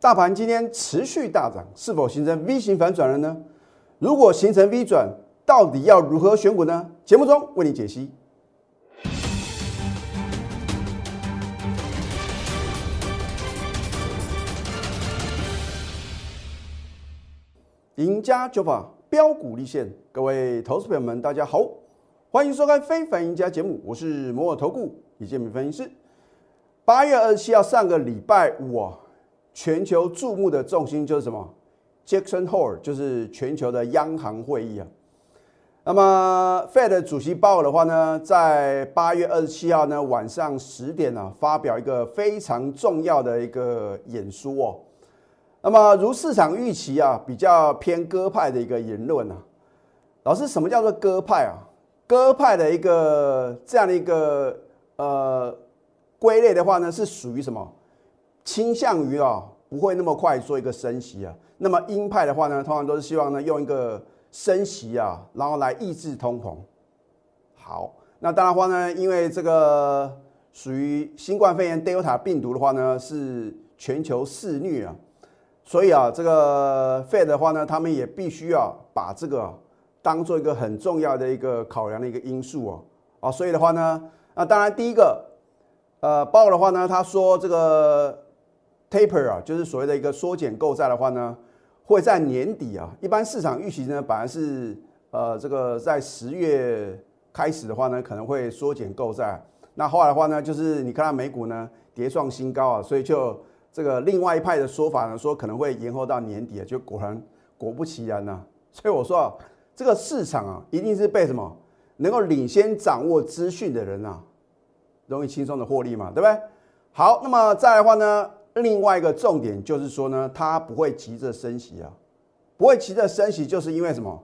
大盘今天持续大涨，是否形成 V 型反转了呢？如果形成 V 转，到底要如何选股呢？节目中为你解析。赢家酒法标股立现，各位投资朋友们，大家好，欢迎收看《非凡赢家》节目，我是摩尔投顾李建明分析师。八月二十七号，上个礼拜五啊，全球注目的重心就是什么？Jackson Hole，就是全球的央行会议啊。那么，Fed 主席鲍尔的话呢，在八月二十七号呢晚上十点呢，发表一个非常重要的一个演说哦。那么，如市场预期啊，比较偏鸽派的一个言论啊。老师，什么叫做鸽派啊？鸽派的一个这样的一个呃归类的话呢，是属于什么？倾向于啊，不会那么快做一个升息啊。那么鹰派的话呢，通常都是希望呢用一个升息啊，然后来抑制通膨。好，那当然话呢，因为这个属于新冠肺炎 Delta 病毒的话呢，是全球肆虐啊。所以啊，这个 Fed 的话呢，他们也必须要把这个当做一个很重要的一个考量的一个因素哦。啊，所以的话呢，那当然第一个，呃，鲍的话呢，他说这个 taper 啊，就是所谓的一个缩减购债的话呢，会在年底啊。一般市场预期呢，本来是呃这个在十月开始的话呢，可能会缩减购债。那后来的话呢，就是你看到美股呢跌创新高啊，所以就。这个另外一派的说法呢，说可能会延后到年底啊，就果然果不其然呐。所以我说啊，这个市场啊，一定是被什么能够领先掌握资讯的人啊，容易轻松的获利嘛，对不对？好，那么再来的话呢，另外一个重点就是说呢，它不会急着升息啊，不会急着升息，就是因为什么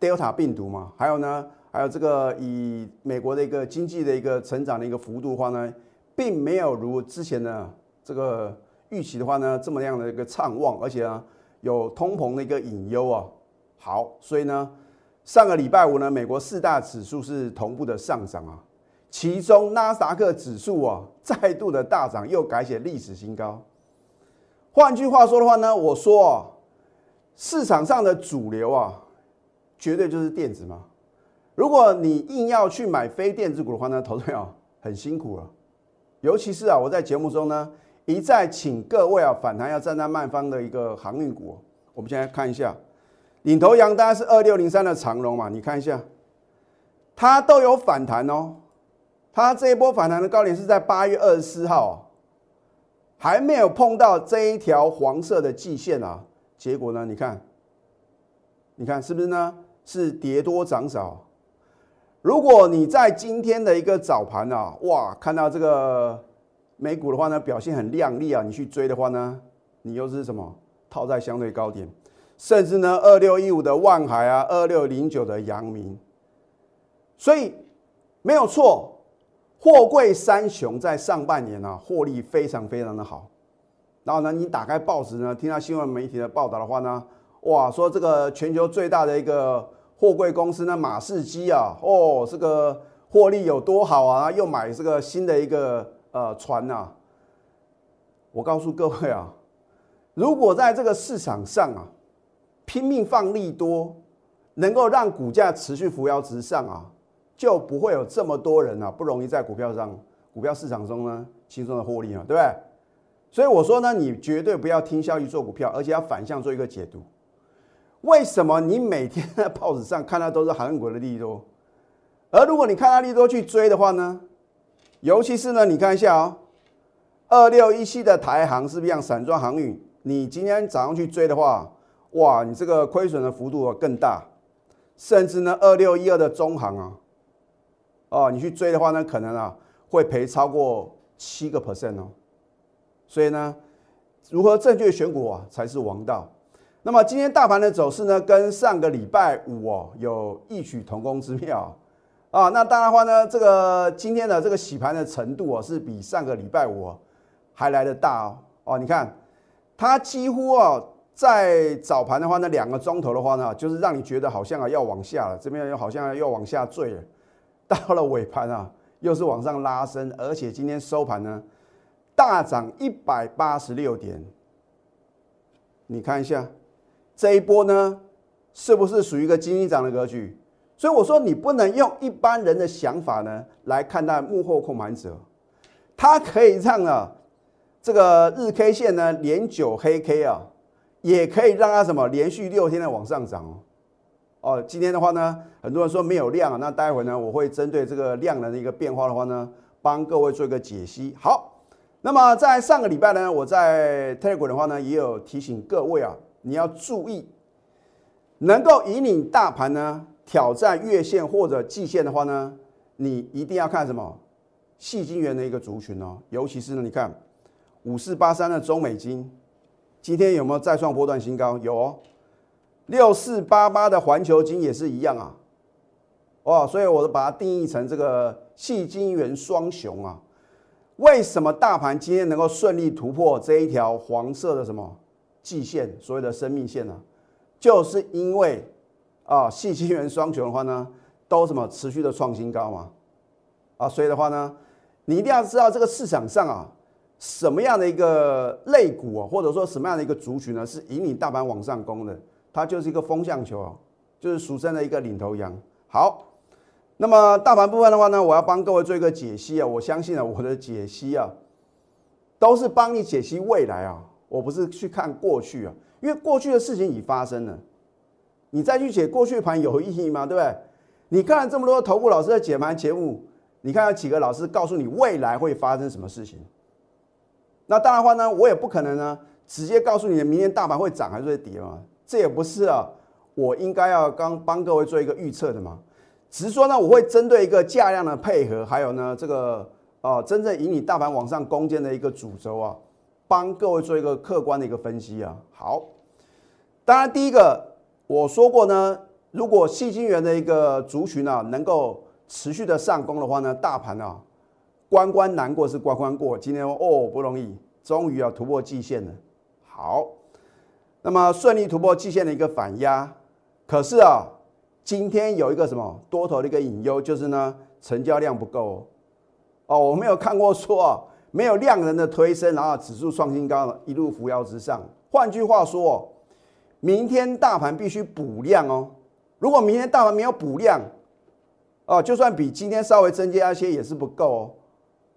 ？Delta 病毒嘛，还有呢，还有这个以美国的一个经济的一个成长的一个幅度的话呢，并没有如之前的。这个预期的话呢，这么样的一个畅旺，而且呢有通膨的一个隐忧啊。好，所以呢上个礼拜五呢，美国四大指数是同步的上涨啊，其中纳斯达克指数啊再度的大涨，又改写历史新高。换句话说的话呢，我说啊，市场上的主流啊，绝对就是电子嘛。如果你硬要去买非电子股的话呢，投资友很辛苦了，尤其是啊，我在节目中呢。一再请各位啊，反弹要站在卖方的一个航运股。我们现在看一下，领头羊当然是二六零三的长龙嘛。你看一下，它都有反弹哦。它这一波反弹的高点是在八月二十四号，还没有碰到这一条黄色的季线啊。结果呢，你看，你看是不是呢？是跌多涨少。如果你在今天的一个早盘啊，哇，看到这个。美股的话呢，表现很亮丽啊！你去追的话呢，你又是什么套在相对高点，甚至呢，二六一五的万海啊，二六零九的阳明，所以没有错，货柜三雄在上半年啊，获利非常非常的好。然后呢，你打开报纸呢，听到新闻媒体的报道的话呢，哇，说这个全球最大的一个货柜公司呢，马士基啊，哦，这个获利有多好啊，又买这个新的一个。呃，船呐，我告诉各位啊，如果在这个市场上啊，拼命放利多，能够让股价持续扶摇直上啊，就不会有这么多人啊，不容易在股票上、股票市场中呢轻松的获利嘛，对不对？所以我说呢，你绝对不要听消息做股票，而且要反向做一个解读。为什么你每天在 报纸上看到都是韩国的利多，而如果你看到利多去追的话呢？尤其是呢，你看一下哦，二六一七的台航是不是像散装航运？你今天早上去追的话，哇，你这个亏损的幅度更大。甚至呢，二六一二的中航啊，哦，你去追的话呢，可能啊会赔超过七个 percent 哦。所以呢，如何正确选股啊才是王道。那么今天大盘的走势呢，跟上个礼拜五哦有异曲同工之妙。啊，那当然话呢，这个今天的这个洗盘的程度啊，是比上个礼拜五还来的大哦。哦，你看，它几乎啊，在早盘的话呢，两个钟头的话呢，就是让你觉得好像啊要往下了，这边又好像要往下坠了。到了尾盘啊，又是往上拉升，而且今天收盘呢，大涨一百八十六点，你看一下这一波呢，是不是属于一个金鹰涨的格局？所以我说你不能用一般人的想法呢来看待幕后控盘者，它可以让啊这个日 K 线呢连九黑 K 啊，也可以让它什么连续六天的往上涨哦。哦，今天的话呢，很多人说没有量，那待会呢我会针对这个量能的一个变化的话呢，帮各位做一个解析。好，那么在上个礼拜呢，我在 Telegram 的话呢，也有提醒各位啊，你要注意能够引领大盘呢。挑战月线或者季线的话呢，你一定要看什么？细金元的一个族群哦，尤其是呢，你看五四八三的中美金，今天有没有再创波段新高？有哦。六四八八的环球金也是一样啊。哦，所以我把它定义成这个细金元双雄啊。为什么大盘今天能够顺利突破这一条黄色的什么季线，所谓的生命线呢？就是因为。啊，细金元双雄的话呢，都什么持续的创新高嘛？啊，所以的话呢，你一定要知道这个市场上啊，什么样的一个类股啊，或者说什么样的一个族群呢，是引领大盘往上攻的，它就是一个风向球啊，就是俗称的一个领头羊。好，那么大盘部分的话呢，我要帮各位做一个解析啊，我相信啊，我的解析啊，都是帮你解析未来啊，我不是去看过去啊，因为过去的事情已发生了。你再去解过去盘有意义吗？对不对？你看了这么多头部老师的解盘节目，你看有几个老师告诉你未来会发生什么事情？那当然话呢，我也不可能呢直接告诉你明天大盘会涨还是会跌嘛。这也不是啊，我应该要刚帮各位做一个预测的嘛。只是说呢，我会针对一个价量的配合，还有呢这个呃真正引领大盘往上攻坚的一个主轴啊，帮各位做一个客观的一个分析啊。好，当然第一个。我说过呢，如果细晶元的一个族群啊，能够持续的上攻的话呢，大盘啊，关关难过是关关过。今天哦不容易，终于要突破季线了。好，那么顺利突破季线的一个反压，可是啊，今天有一个什么多头的一个隐忧，就是呢，成交量不够哦。我没有看过说啊，没有量能的推升，然后指数创新高，一路扶摇直上。换句话说。明天大盘必须补量哦，如果明天大盘没有补量，哦，就算比今天稍微增加一些也是不够哦，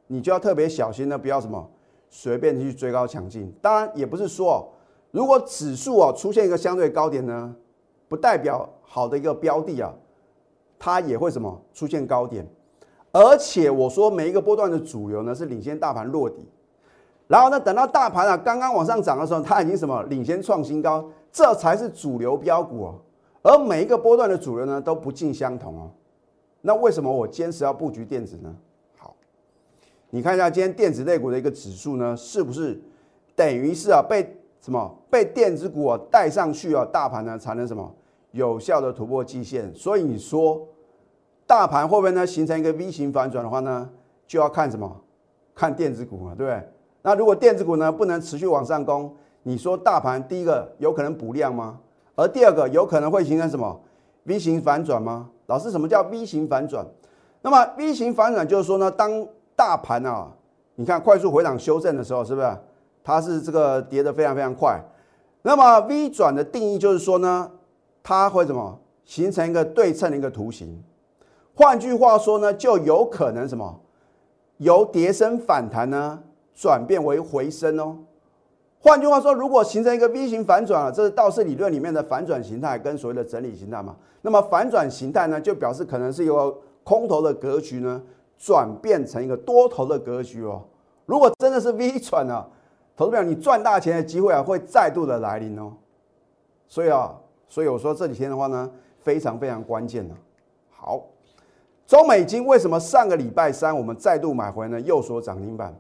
你就要特别小心的，不要什么随便去追高抢进。当然也不是说，如果指数啊出现一个相对高点呢，不代表好的一个标的啊，它也会什么出现高点。而且我说每一个波段的主流呢是领先大盘落底，然后呢等到大盘啊刚刚往上涨的时候，它已经什么领先创新高。这才是主流标股哦，而每一个波段的主流呢都不尽相同哦。那为什么我坚持要布局电子呢？好，你看一下今天电子类股的一个指数呢，是不是等于是啊被什么被电子股啊带上去啊，大盘呢才能什么有效的突破季线？所以你说大盘会不会呢形成一个 V 型反转的话呢，就要看什么？看电子股嘛，对不对？那如果电子股呢不能持续往上攻？你说大盘第一个有可能补量吗？而第二个有可能会形成什么 V 型反转吗？老师，什么叫 V 型反转？那么 V 型反转就是说呢，当大盘啊，你看快速回档修正的时候，是不是它是这个跌得非常非常快？那么 V 转的定义就是说呢，它会怎么形成一个对称的一个图形？换句话说呢，就有可能什么由跌升反弹呢，转变为回升哦。换句话说，如果形成一个 V 型反转了，这是道氏理论里面的反转形态跟所谓的整理形态嘛？那么反转形态呢，就表示可能是由空头的格局呢，转变成一个多头的格局哦。如果真的是 V 转呢，投资表你赚大钱的机会啊，会再度的来临哦。所以啊，所以我说这几天的话呢，非常非常关键的。好，中美金为什么上个礼拜三我们再度买回呢？又说涨停板。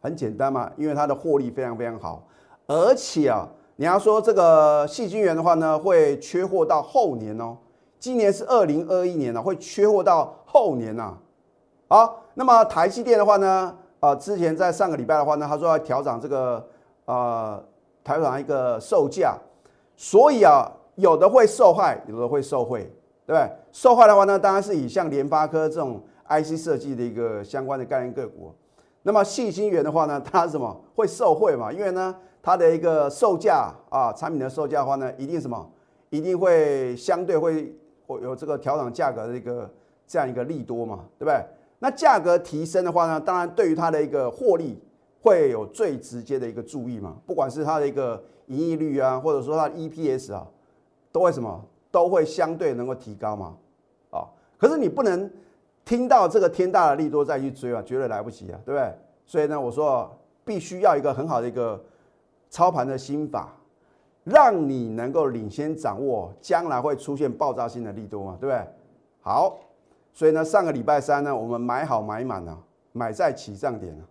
很简单嘛，因为它的获利非常非常好，而且啊，你要说这个细菌源的话呢，会缺货到后年哦。今年是二零二一年了，会缺货到后年呐。好，那么台积电的话呢，啊，之前在上个礼拜的话呢，他说要调整这个呃台湾一个售价，所以啊，有的会受害，有的会受惠，对不对？受害的话呢，当然是以像联发科这种 IC 设计的一个相关的概念个股。那么细晶圆的话呢，它什么会受惠嘛？因为呢，它的一个售价啊，产品的售价的话呢，一定什么，一定会相对会会有这个调整价格的一个这样一个利多嘛，对不对？那价格提升的话呢，当然对于它的一个获利会有最直接的一个注意嘛，不管是它的一个盈利率啊，或者说它的 EPS 啊，都会什么，都会相对能够提高嘛，啊，可是你不能听到这个天大的利多再去追啊，绝对来不及啊，对不对？所以呢，我说必须要一个很好的一个。操盘的心法，让你能够领先掌握将来会出现爆炸性的利多嘛，对不对？好，所以呢，上个礼拜三呢，我们买好买满了，买在起涨点了。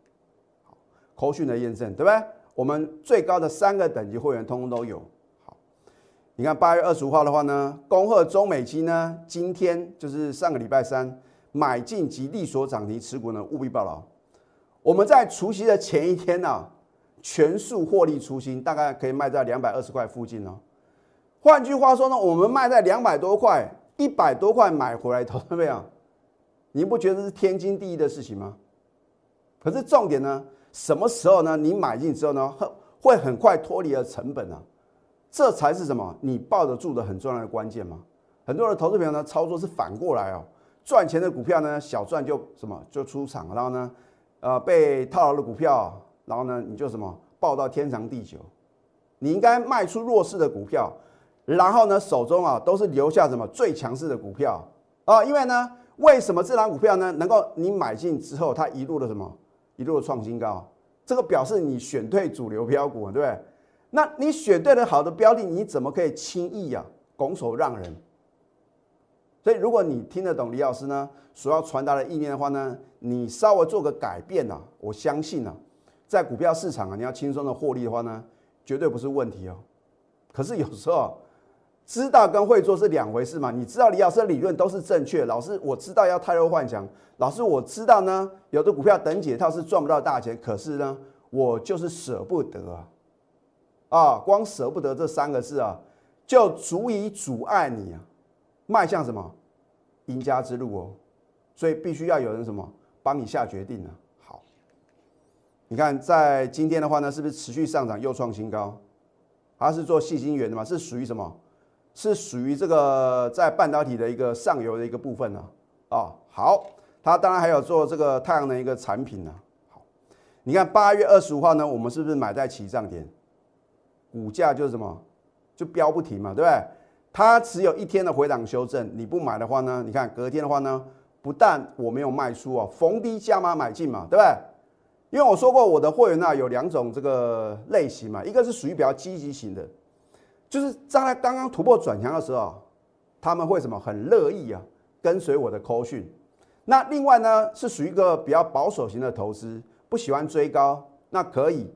好，口讯的验证，对不对？我们最高的三个等级会员通通都有。好，你看八月二十五号的话呢，恭贺中美金呢，今天就是上个礼拜三买进及利所涨停持股呢，务必报牢。我们在除夕的前一天呢。全数获利出清，大概可以卖在两百二十块附近哦。换句话说呢，我们卖在两百多块、一百多块买回来，投资没有？你不觉得是天经地义的事情吗？可是重点呢，什么时候呢？你买进之后呢，会很快脱离了成本啊，这才是什么？你抱得住的很重要的关键嘛。很多的投资朋友呢，操作是反过来哦，赚钱的股票呢，小赚就什么就出场，然后呢，呃，被套牢的股票。然后呢，你就什么抱到天长地久，你应该卖出弱势的股票，然后呢，手中啊都是留下什么最强势的股票啊？因为呢，为什么这张股票呢能够你买进之后，它一路的什么一路的创新高？这个表示你选对主流标股，对不对？那你选对了好的标的，你怎么可以轻易啊拱手让人？所以如果你听得懂李老师呢所要传达的意念的话呢，你稍微做个改变呐，我相信呢。在股票市场啊，你要轻松的获利的话呢，绝对不是问题哦。可是有时候知道跟会做是两回事嘛。你知道李老师的理论都是正确，老师我知道要太弱幻想，老师我知道呢，有的股票等解套是赚不到大钱，可是呢，我就是舍不得啊，啊，光舍不得这三个字啊，就足以阻碍你啊迈向什么赢家之路哦。所以必须要有人什么帮你下决定呢？好你看，在今天的话呢，是不是持续上涨又创新高？它是做细心源的嘛？是属于什么？是属于这个在半导体的一个上游的一个部分呢？啊，好，它当然还有做这个太阳能一个产品呢。好，你看八月二十五号呢，我们是不是买在起涨点？股价就是什么？就飙不停嘛，对不对？它只有一天的回档修正，你不买的话呢？你看隔天的话呢，不但我没有卖出啊，逢低加码买进嘛，对不对？因为我说过，我的会员呢有两种这个类型嘛，一个是属于比较积极型的，就是在他刚刚突破转强的时候，他们会什么很乐意啊跟随我的扣讯。那另外呢是属于一个比较保守型的投资，不喜欢追高，那可以，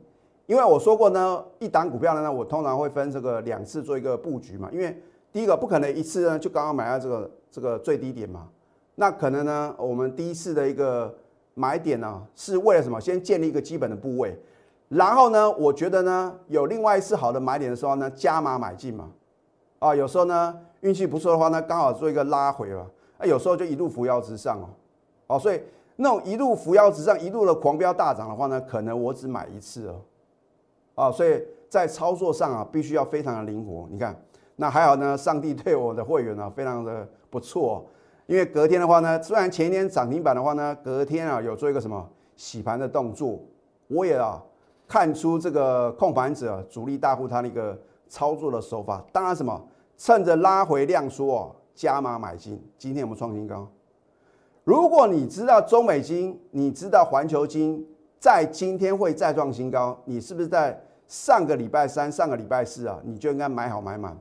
因为我说过呢，一档股票呢，我通常会分这个两次做一个布局嘛，因为第一个不可能一次呢就刚刚买到这个这个最低点嘛，那可能呢我们第一次的一个。买点呢，是为了什么？先建立一个基本的部位，然后呢，我觉得呢，有另外一次好的买点的时候呢，加码买进嘛。啊，有时候呢，运气不错的话呢，刚好做一个拉回了。啊，有时候就一路扶摇直上哦。哦，所以那种一路扶摇直上，一路的狂飙大涨的话呢，可能我只买一次哦。啊，所以在操作上啊，必须要非常的灵活。你看，那还好呢，上帝对我的会员呢，非常的不错。因为隔天的话呢，虽然前一天涨停板的话呢，隔天啊有做一个什么洗盘的动作，我也啊看出这个控盘者主力大户他那个操作的手法。当然什么，趁着拉回量缩加码买进。今天我们创新高。如果你知道中美金，你知道环球金在今天会再创新高，你是不是在上个礼拜三、上个礼拜四啊，你就应该买好买满？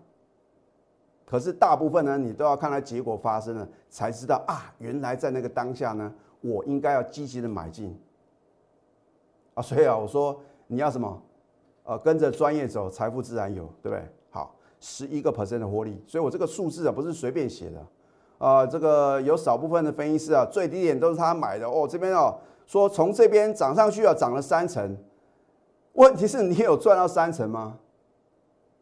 可是大部分呢，你都要看它结果发生了，才知道啊，原来在那个当下呢，我应该要积极的买进啊。所以啊，我说你要什么？呃，跟着专业走，财富自然有，对不对？好，十一个 percent 的获利，所以我这个数字啊，不是随便写的啊。这个有少部分的分析师啊，最低点都是他买的哦。这边哦，说从这边涨上去啊，涨了三成，问题是你有赚到三成吗？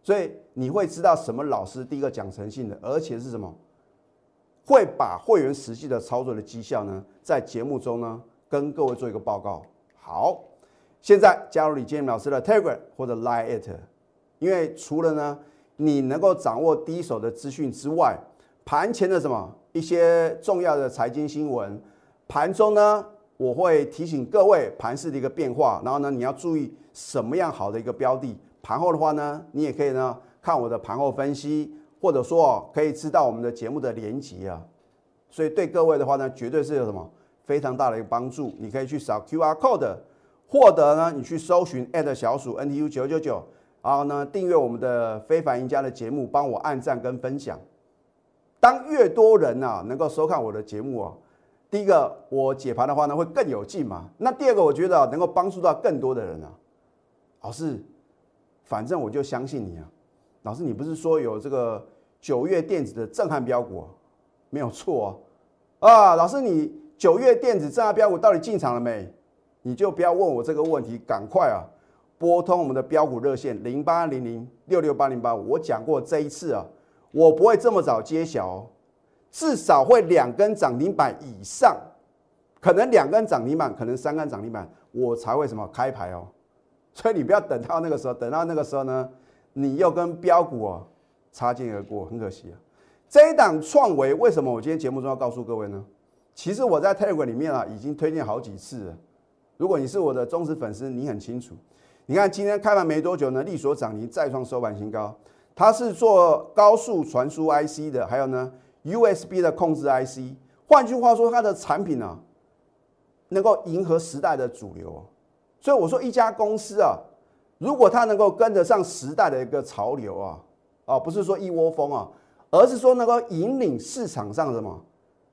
所以你会知道什么老师第一个讲诚信的，而且是什么会把会员实际的操作的绩效呢，在节目中呢跟各位做一个报告。好，现在加入李建明老师的 Telegram 或者 Line it，因为除了呢你能够掌握第一手的资讯之外，盘前的什么一些重要的财经新闻，盘中呢我会提醒各位盘势的一个变化，然后呢你要注意什么样好的一个标的。盘后的话呢，你也可以呢看我的盘后分析，或者说可以知道我们的节目的连接啊。所以对各位的话呢，绝对是有什么非常大的一个帮助。你可以去扫 Q R code，获得呢你去搜寻小鼠 N T U 九九九，然后呢订阅我们的非凡赢家的节目，帮我按赞跟分享。当越多人啊能够收看我的节目啊，第一个我解盘的话呢会更有劲嘛。那第二个我觉得能够帮助到更多的人啊。老师，反正我就相信你啊。老师，你不是说有这个九月电子的震撼标股，没有错啊。啊，老师，你九月电子震撼标股到底进场了没？你就不要问我这个问题，赶快啊拨通我们的标股热线零八零零六六八零八五。我讲过这一次啊。我不会这么早揭晓哦，至少会两根涨停板以上，可能两根涨停板，可能三根涨停板，我才会什么开牌哦。所以你不要等到那个时候，等到那个时候呢，你又跟标股啊擦肩而过，很可惜啊。这一档创维为什么我今天节目中要告诉各位呢？其实我在 Telegram 里面啊已经推荐好几次了。如果你是我的忠实粉丝，你很清楚。你看今天开盘没多久呢，利所涨停再创收盘新高。它是做高速传输 IC 的，还有呢 USB 的控制 IC。换句话说，它的产品呢能够迎合时代的主流。所以我说，一家公司啊，如果它能够跟得上时代的一个潮流啊，啊，不是说一窝蜂啊，而是说能够引领市场上什么，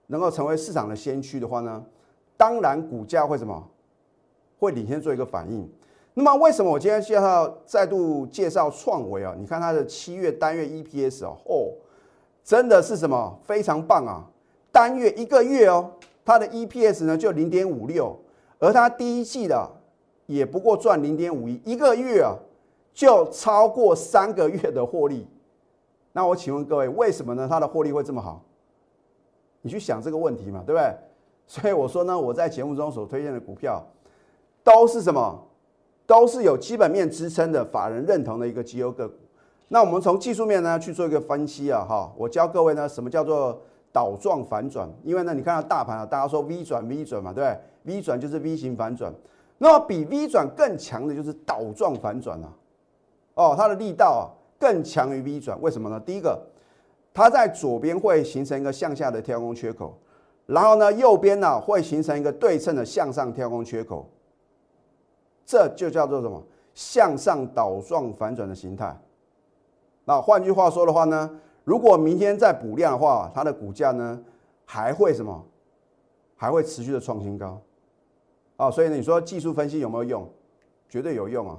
能够成为市场的先驱的话呢，当然股价会什么，会领先做一个反应。那么为什么我今天介绍再度介绍创维啊？你看它的七月单月 EPS 哦，哦，真的是什么非常棒啊！单月一个月哦，它的 EPS 呢就零点五六，而它第一季的也不过赚零点五一，一个月啊就超过三个月的获利。那我请问各位，为什么呢？它的获利会这么好？你去想这个问题嘛，对不对？所以我说呢，我在节目中所推荐的股票都是什么？都是有基本面支撑的，法人认同的一个绩优个股。那我们从技术面呢去做一个分析啊，哈，我教各位呢什么叫做倒状反转？因为呢，你看到大盘啊，大家说 V 转 V 转嘛，对不对？V 转就是 V 型反转，那么比 V 转更强的就是倒状反转啊。哦，它的力道啊更强于 V 转，为什么呢？第一个，它在左边会形成一个向下的跳空缺口，然后呢，右边呢会形成一个对称的向上跳空缺口。这就叫做什么向上倒状反转的形态。那换句话说的话呢，如果明天再补量的话，它的股价呢还会什么？还会持续的创新高啊！所以呢，你说技术分析有没有用？绝对有用啊！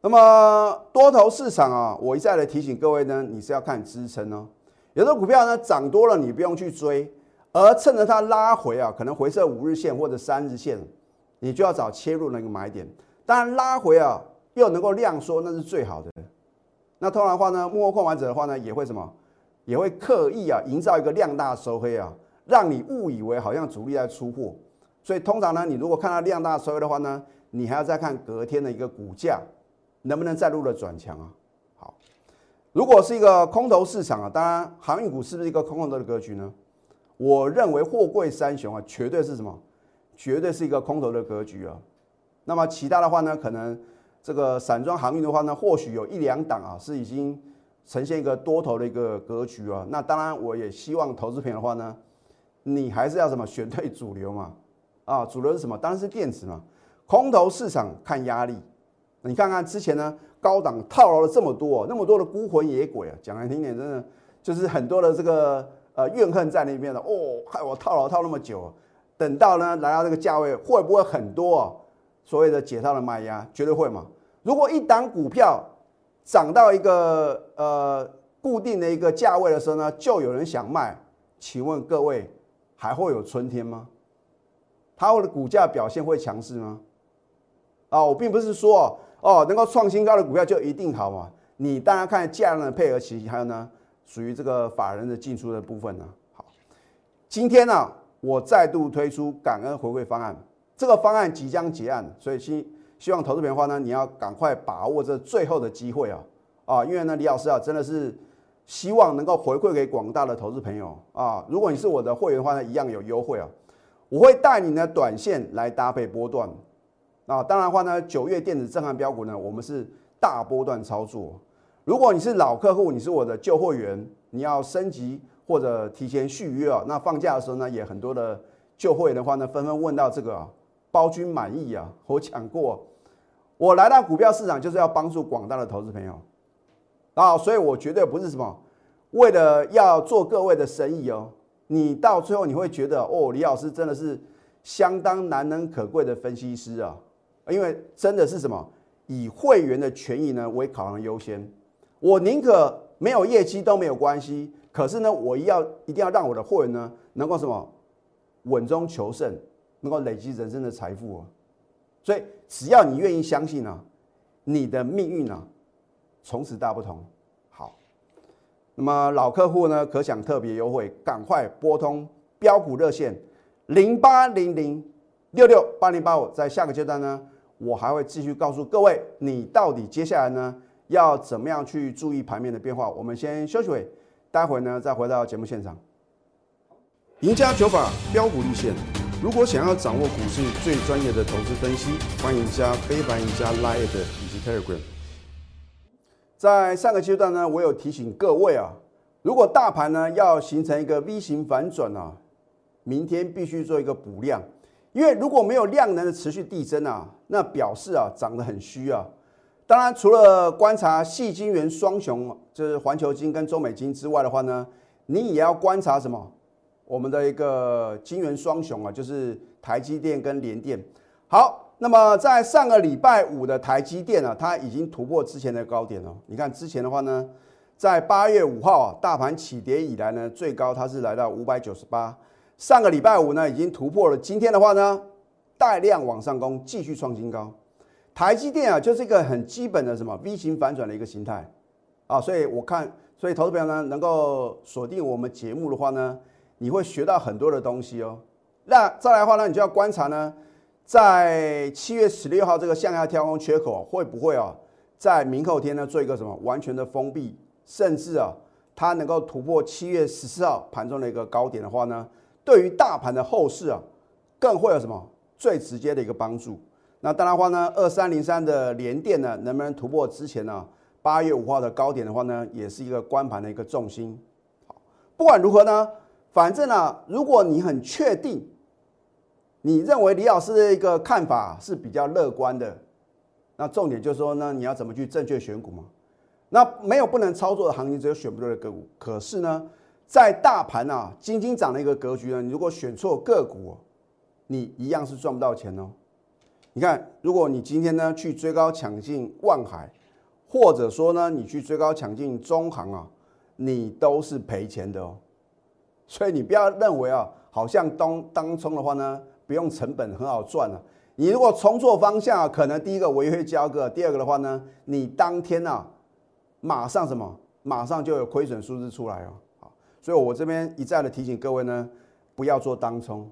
那么多头市场啊，我一再的提醒各位呢，你是要看支撑哦。有的股票呢涨多了，你不用去追，而趁着它拉回啊，可能回撤五日线或者三日线。你就要找切入那个买点，当然拉回啊，又能够量缩，那是最好的。那通常的话呢，幕后控盘者的话呢，也会什么，也会刻意啊，营造一个量大收黑啊，让你误以为好像主力在出货。所以通常呢，你如果看到量大收黑的话呢，你还要再看隔天的一个股价能不能再入了转强啊。好，如果是一个空头市场啊，当然航运股是不是一个空空头的格局呢？我认为货柜三雄啊，绝对是什么？绝对是一个空头的格局啊，那么其他的话呢，可能这个散装航运的话呢，或许有一两档啊是已经呈现一个多头的一个格局啊。那当然，我也希望投资品的话呢，你还是要什么选对主流嘛？啊，主流是什么？当然是电子嘛。空头市场看压力，你看看之前呢，高档套牢了这么多，那么多的孤魂野鬼啊，讲来听点，真的就是很多的这个呃怨恨在那边的哦，害我套牢套那么久。等到呢来到这个价位，会不会很多所谓的解套的卖压？绝对会嘛！如果一档股票涨到一个呃固定的一个价位的时候呢，就有人想卖，请问各位还会有春天吗？它的股价表现会强势吗？啊，我并不是说哦能够创新高的股票就一定好嘛。你当然看价量的配合期，还有呢属于这个法人的进出的部分呢。好，今天呢。我再度推出感恩回馈方案，这个方案即将结案，所以希希望投资朋友的话呢，你要赶快把握这最后的机会啊啊！因为呢，李老师啊，真的是希望能够回馈给广大的投资朋友啊。如果你是我的会员的话呢，一样有优惠啊。我会带你的短线来搭配波段啊。当然的话呢，九月电子震撼标股呢，我们是大波段操作。如果你是老客户，你是我的旧会员，你要升级或者提前续约啊，那放假的时候呢，也很多的旧会员的话呢，纷纷问到这个啊，包君满意啊。我讲过，我来到股票市场就是要帮助广大的投资朋友啊，所以我绝对不是什么为了要做各位的生意哦。你到最后你会觉得哦，李老师真的是相当难能可贵的分析师啊，因为真的是什么以会员的权益呢为考量优先。我宁可没有业绩都没有关系，可是呢，我要一定要让我的会员呢能够什么稳中求胜，能够累积人生的财富啊。所以只要你愿意相信呢，你的命运呢从此大不同。好，那么老客户呢可享特别优惠，赶快拨通标股热线零八零零六六八零八五。在下个阶段呢，我还会继续告诉各位，你到底接下来呢？要怎么样去注意盘面的变化？我们先休息会，待会呢再回到节目现场。赢家九法标股立线，如果想要掌握股市最专业的投资分析，欢迎加非凡、赢家 Line 以及 Telegram。在上个阶段呢，我有提醒各位啊，如果大盘呢要形成一个 V 型反转啊，明天必须做一个补量，因为如果没有量能的持续递增啊，那表示啊涨得很虚啊。当然，除了观察细金元双雄，就是环球金跟中美金之外的话呢，你也要观察什么？我们的一个金元双雄啊，就是台积电跟联电。好，那么在上个礼拜五的台积电啊，它已经突破之前的高点了。你看之前的话呢，在八月五号啊，大盘起跌以来呢，最高它是来到五百九十八。上个礼拜五呢，已经突破了。今天的话呢，带量往上攻，继续创新高。台积电啊，就是一个很基本的什么 V 型反转的一个形态啊，所以我看，所以投资朋友呢能够锁定我们节目的话呢，你会学到很多的东西哦。那再来的话呢，你就要观察呢，在七月十六号这个向下跳空缺口会不会啊，在明后天呢做一个什么完全的封闭，甚至啊，它能够突破七月十四号盘中的一个高点的话呢，对于大盘的后市啊，更会有什么最直接的一个帮助。那当然话呢，二三零三的连电呢，能不能突破之前呢八月五号的高点的话呢，也是一个关盘的一个重心。好，不管如何呢，反正呢，如果你很确定，你认为李老师的一个看法是比较乐观的，那重点就是说呢，你要怎么去正确选股嘛？那没有不能操作的行情，只有选不对的个股。可是呢，在大盘啊，金金涨的一个格局呢，你如果选错个股，你一样是赚不到钱哦。你看，如果你今天呢去追高抢进万海，或者说呢你去追高抢进中行啊，你都是赔钱的哦。所以你不要认为啊，好像当当冲的话呢，不用成本很好赚了。你如果冲错方向，可能第一个违约交割，第二个的话呢，你当天啊马上什么，马上就有亏损数字出来哦。好，所以我这边一再的提醒各位呢，不要做当冲。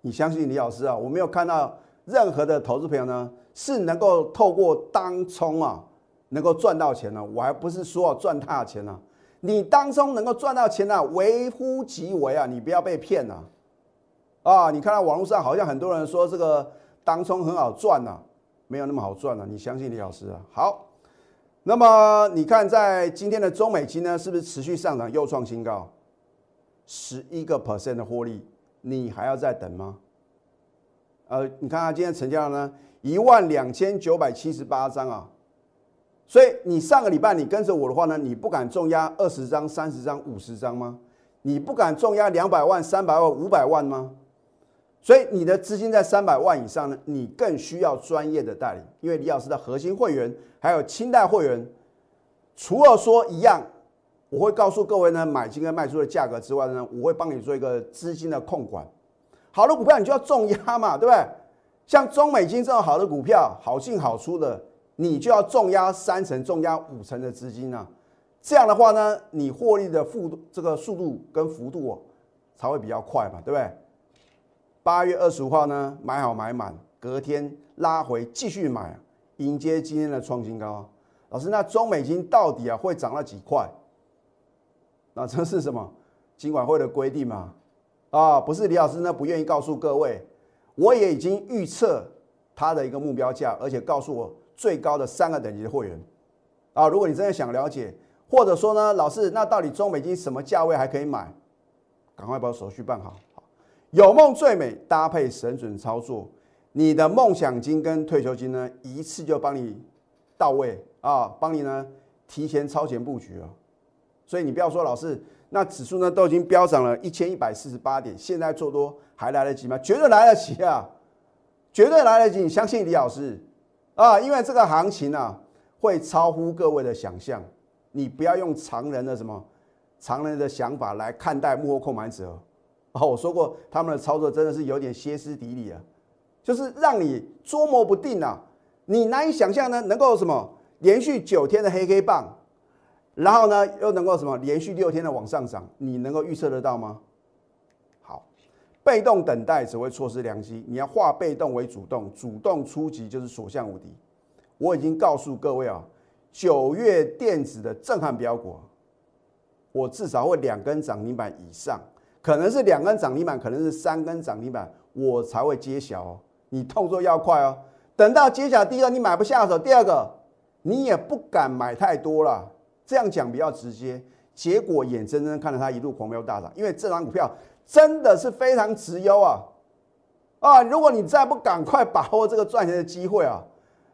你相信李老师啊，我没有看到。任何的投资朋友呢，是能够透过当冲啊，能够赚到钱呢。我还不是说赚大钱呢，你当中能够赚到钱呢，微乎其微啊，你不要被骗了啊！你看到网络上好像很多人说这个当冲很好赚呐，没有那么好赚了。你相信李老师啊？好，那么你看在今天的中美金呢，是不是持续上涨又创新高，十一个 percent 的获利，你还要再等吗？呃，你看它今天成交量呢，一万两千九百七十八张啊，所以你上个礼拜你跟着我的话呢，你不敢重压二十张、三十张、五十张吗？你不敢重压两百万、三百万、五百万吗？所以你的资金在三百万以上呢，你更需要专业的代理，因为李老师的核心会员还有清代会员，除了说一样，我会告诉各位呢买进跟卖出的价格之外呢，我会帮你做一个资金的控管。好的股票你就要重压嘛，对不对？像中美金这种好的股票，好进好出的，你就要重压三成、重压五成的资金啊。这样的话呢，你获利的幅度、这个速度跟幅度哦才会比较快嘛，对不对？八月二十五号呢，买好买满，隔天拉回继续买，迎接今天的创新高。老师，那中美金到底啊会涨到几块？那这是什么？金管会的规定吗？啊，不是李老师呢不愿意告诉各位，我也已经预测它的一个目标价，而且告诉我最高的三个等级的会员。啊，如果你真的想了解，或者说呢，老师，那到底中美金什么价位还可以买？赶快把手续办好。有梦最美，搭配神准操作，你的梦想金跟退休金呢，一次就帮你到位啊，帮你呢提前超前布局啊。所以你不要说老师，那指数呢都已经飙涨了一千一百四十八点，现在做多还来得及吗？绝对来得及啊，绝对来得及！你相信李老师啊，因为这个行情啊会超乎各位的想象，你不要用常人的什么常人的想法来看待幕后控盘者。啊，我说过，他们的操作真的是有点歇斯底里啊，就是让你捉摸不定啊，你难以想象呢，能够什么连续九天的黑黑棒，然后呢又能够什么连续六天的往上涨，你能够预测得到吗？好，被动等待只会错失良机，你要化被动为主动，主动出击就是所向无敌。我已经告诉各位啊，九月电子的震撼标股，我至少会两根涨停板以上。可能是两根涨停板，可能是三根涨停板，我才会揭晓哦。你动作要快哦。等到揭晓第一个你买不下手，第二个你也不敢买太多了。这样讲比较直接，结果眼睁睁看着它一路狂飙大涨，因为这张股票真的是非常值优啊啊！如果你再不赶快把握这个赚钱的机会啊，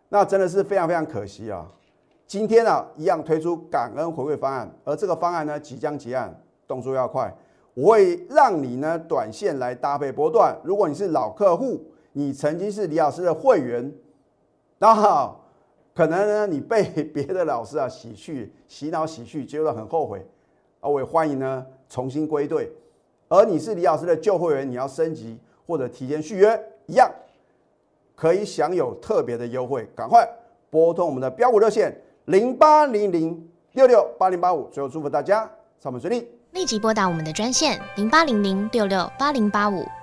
那真的是非常非常可惜啊。今天呢，一样推出感恩回馈方案，而这个方案呢即将结案，动作要快。我会让你呢短线来搭配波段。如果你是老客户，你曾经是李老师的会员，那好可能呢你被别的老师啊洗去洗脑洗去，觉得很后悔啊。我也欢迎呢重新归队。而你是李老师的旧会员，你要升级或者提前续约，一样可以享有特别的优惠。赶快拨通我们的标股热线零八零零六六八零八五。最后祝福大家上班顺利。立即拨打我们的专线零八零零六六八零八五